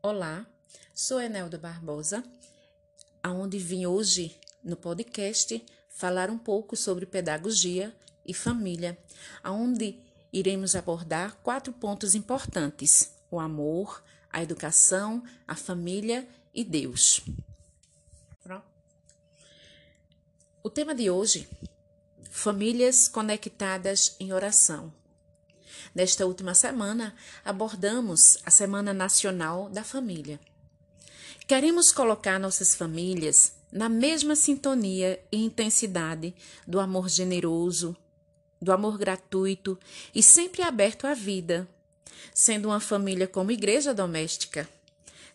Olá, sou Enelda Barbosa, aonde vim hoje no podcast falar um pouco sobre pedagogia e família, aonde iremos abordar quatro pontos importantes: o amor, a educação, a família e Deus. O tema de hoje: famílias conectadas em oração. Nesta última semana, abordamos a Semana Nacional da Família. Queremos colocar nossas famílias na mesma sintonia e intensidade do amor generoso, do amor gratuito e sempre aberto à vida, sendo uma família como igreja doméstica,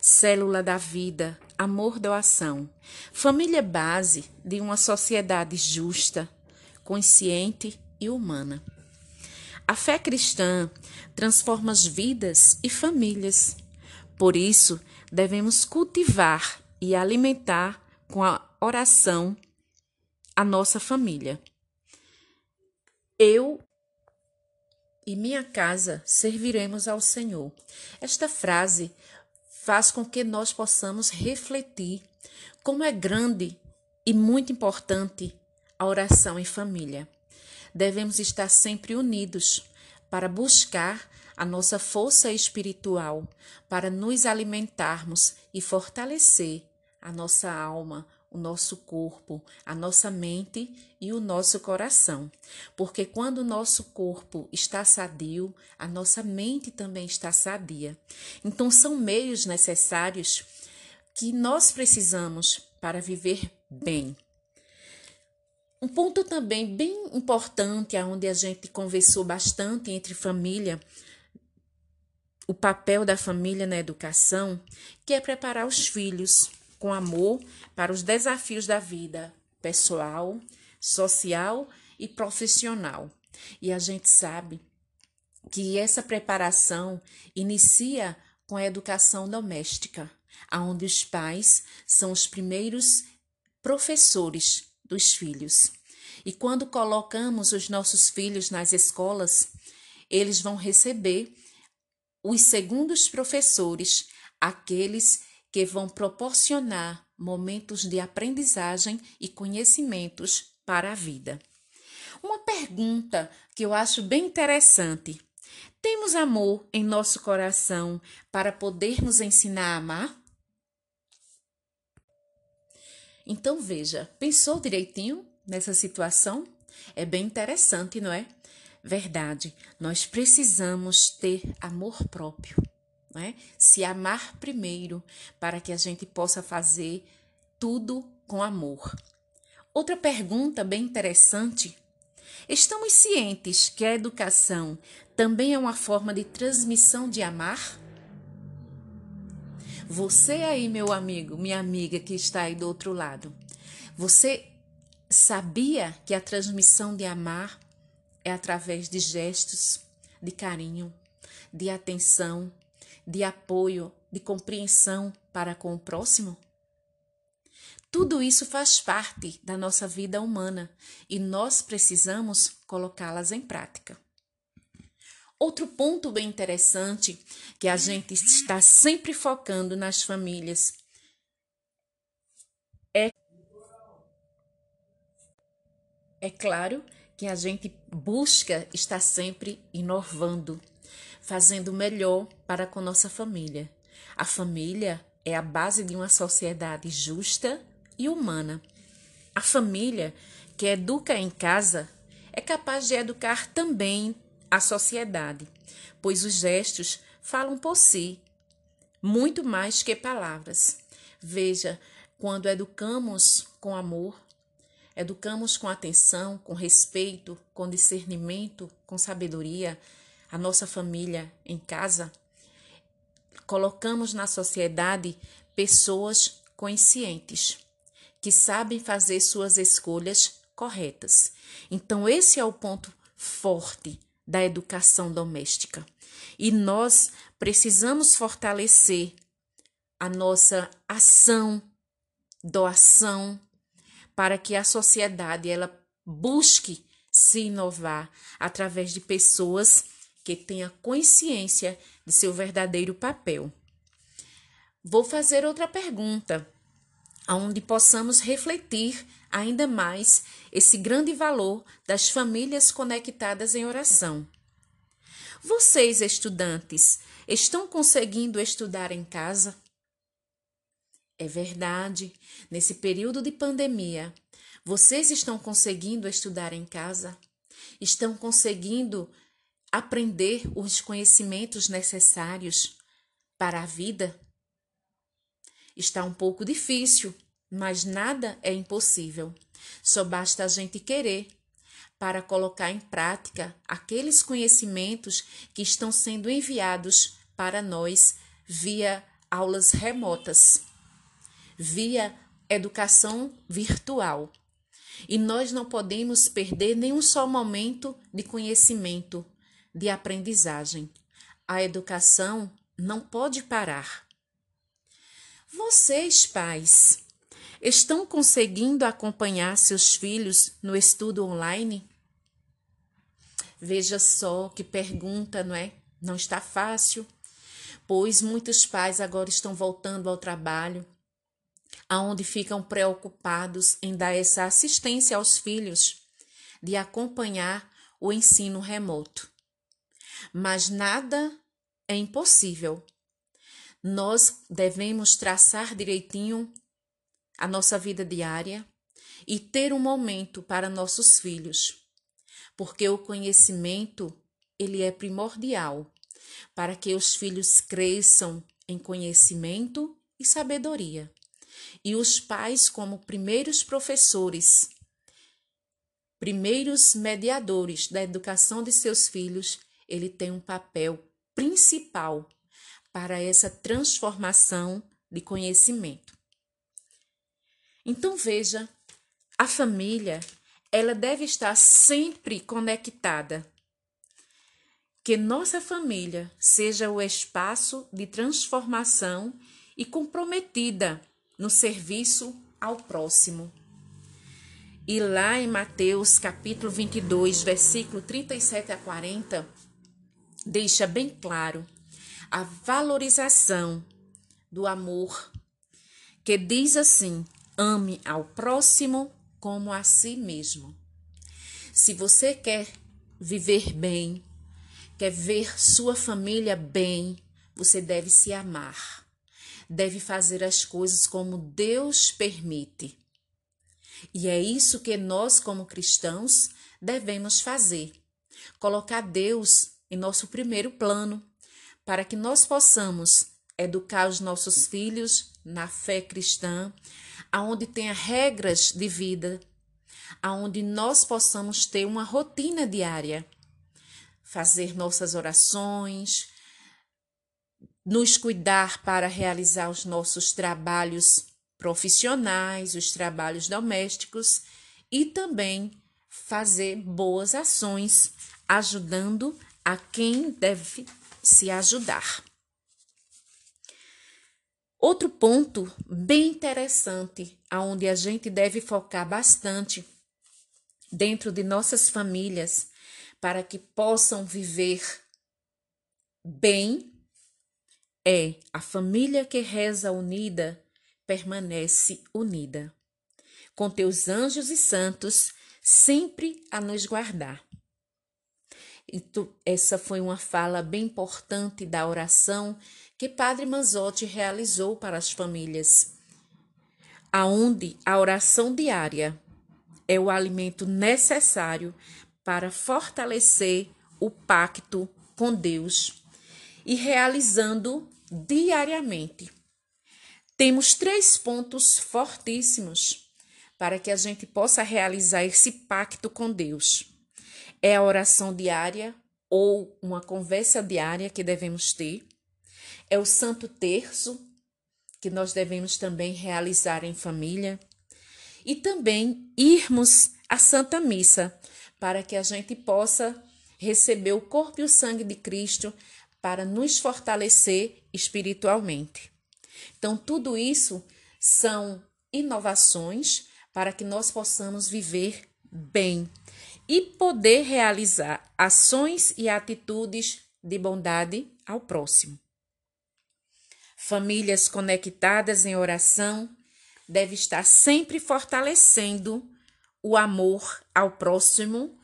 célula da vida, amor doação, família base de uma sociedade justa, consciente e humana. A fé cristã transforma as vidas e famílias. Por isso, devemos cultivar e alimentar com a oração a nossa família. Eu e minha casa serviremos ao Senhor. Esta frase faz com que nós possamos refletir como é grande e muito importante a oração em família devemos estar sempre unidos para buscar a nossa força espiritual, para nos alimentarmos e fortalecer a nossa alma, o nosso corpo, a nossa mente e o nosso coração. Porque quando o nosso corpo está sadio, a nossa mente também está sadia. Então, são meios necessários que nós precisamos para viver bem. Um ponto também bem importante, onde a gente conversou bastante entre família, o papel da família na educação, que é preparar os filhos com amor para os desafios da vida pessoal, social e profissional. E a gente sabe que essa preparação inicia com a educação doméstica, onde os pais são os primeiros professores dos filhos. E quando colocamos os nossos filhos nas escolas, eles vão receber os segundos professores, aqueles que vão proporcionar momentos de aprendizagem e conhecimentos para a vida. Uma pergunta que eu acho bem interessante: temos amor em nosso coração para podermos ensinar a amar? Então veja, pensou direitinho nessa situação? É bem interessante, não é? Verdade, nós precisamos ter amor próprio, não é? Se amar primeiro para que a gente possa fazer tudo com amor. Outra pergunta bem interessante. Estamos cientes que a educação também é uma forma de transmissão de amar? Você aí, meu amigo, minha amiga que está aí do outro lado, você sabia que a transmissão de amar é através de gestos, de carinho, de atenção, de apoio, de compreensão para com o próximo? Tudo isso faz parte da nossa vida humana e nós precisamos colocá-las em prática. Outro ponto bem interessante que a gente está sempre focando nas famílias é é claro que a gente busca estar sempre inovando, fazendo melhor para com nossa família. A família é a base de uma sociedade justa e humana. A família que educa em casa é capaz de educar também a sociedade, pois os gestos falam por si, muito mais que palavras. Veja, quando educamos com amor, educamos com atenção, com respeito, com discernimento, com sabedoria, a nossa família em casa, colocamos na sociedade pessoas conscientes, que sabem fazer suas escolhas corretas. Então, esse é o ponto forte da educação doméstica. E nós precisamos fortalecer a nossa ação, doação, para que a sociedade ela busque se inovar através de pessoas que tenham consciência de seu verdadeiro papel. vou fazer outra pergunta, onde possamos refletir ainda mais esse grande valor das famílias conectadas em oração. Vocês, estudantes, estão conseguindo estudar em casa? É verdade, nesse período de pandemia, vocês estão conseguindo estudar em casa? Estão conseguindo aprender os conhecimentos necessários para a vida? Está um pouco difícil, mas nada é impossível. Só basta a gente querer para colocar em prática aqueles conhecimentos que estão sendo enviados para nós via aulas remotas, via educação virtual. E nós não podemos perder nenhum só momento de conhecimento, de aprendizagem. A educação não pode parar. Vocês, pais, estão conseguindo acompanhar seus filhos no estudo online? Veja só que pergunta, não é? Não está fácil, pois muitos pais agora estão voltando ao trabalho, aonde ficam preocupados em dar essa assistência aos filhos, de acompanhar o ensino remoto. Mas nada é impossível nós devemos traçar direitinho a nossa vida diária e ter um momento para nossos filhos, porque o conhecimento ele é primordial para que os filhos cresçam em conhecimento e sabedoria. E os pais, como primeiros professores, primeiros mediadores da educação de seus filhos, ele tem um papel principal para essa transformação de conhecimento. Então veja, a família, ela deve estar sempre conectada. Que nossa família seja o espaço de transformação e comprometida no serviço ao próximo. E lá em Mateus capítulo 22, versículo 37 a 40, deixa bem claro a valorização do amor, que diz assim: ame ao próximo como a si mesmo. Se você quer viver bem, quer ver sua família bem, você deve se amar. Deve fazer as coisas como Deus permite. E é isso que nós, como cristãos, devemos fazer. Colocar Deus em nosso primeiro plano para que nós possamos educar os nossos filhos na fé cristã, aonde tenha regras de vida, aonde nós possamos ter uma rotina diária, fazer nossas orações, nos cuidar para realizar os nossos trabalhos profissionais, os trabalhos domésticos e também fazer boas ações, ajudando a quem deve se ajudar. Outro ponto bem interessante, aonde a gente deve focar bastante dentro de nossas famílias para que possam viver bem, é a família que reza unida permanece unida, com teus anjos e santos sempre a nos guardar. Essa foi uma fala bem importante da oração que Padre Manzotti realizou para as famílias, aonde a oração diária é o alimento necessário para fortalecer o pacto com Deus e realizando diariamente. Temos três pontos fortíssimos para que a gente possa realizar esse pacto com Deus é a oração diária ou uma conversa diária que devemos ter. É o Santo Terço, que nós devemos também realizar em família. E também irmos à Santa Missa, para que a gente possa receber o corpo e o sangue de Cristo para nos fortalecer espiritualmente. Então, tudo isso são inovações para que nós possamos viver bem e poder realizar ações e atitudes de bondade ao próximo. Famílias conectadas em oração devem estar sempre fortalecendo o amor ao próximo,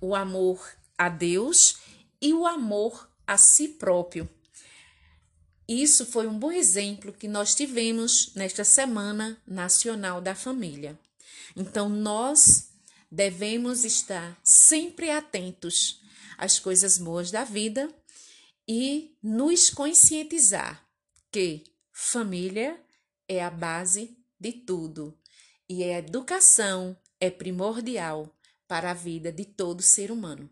o amor a Deus e o amor a si próprio. Isso foi um bom exemplo que nós tivemos nesta Semana Nacional da Família. Então, nós devemos estar sempre atentos às coisas boas da vida e nos conscientizar que família é a base de tudo e a educação é primordial para a vida de todo ser humano.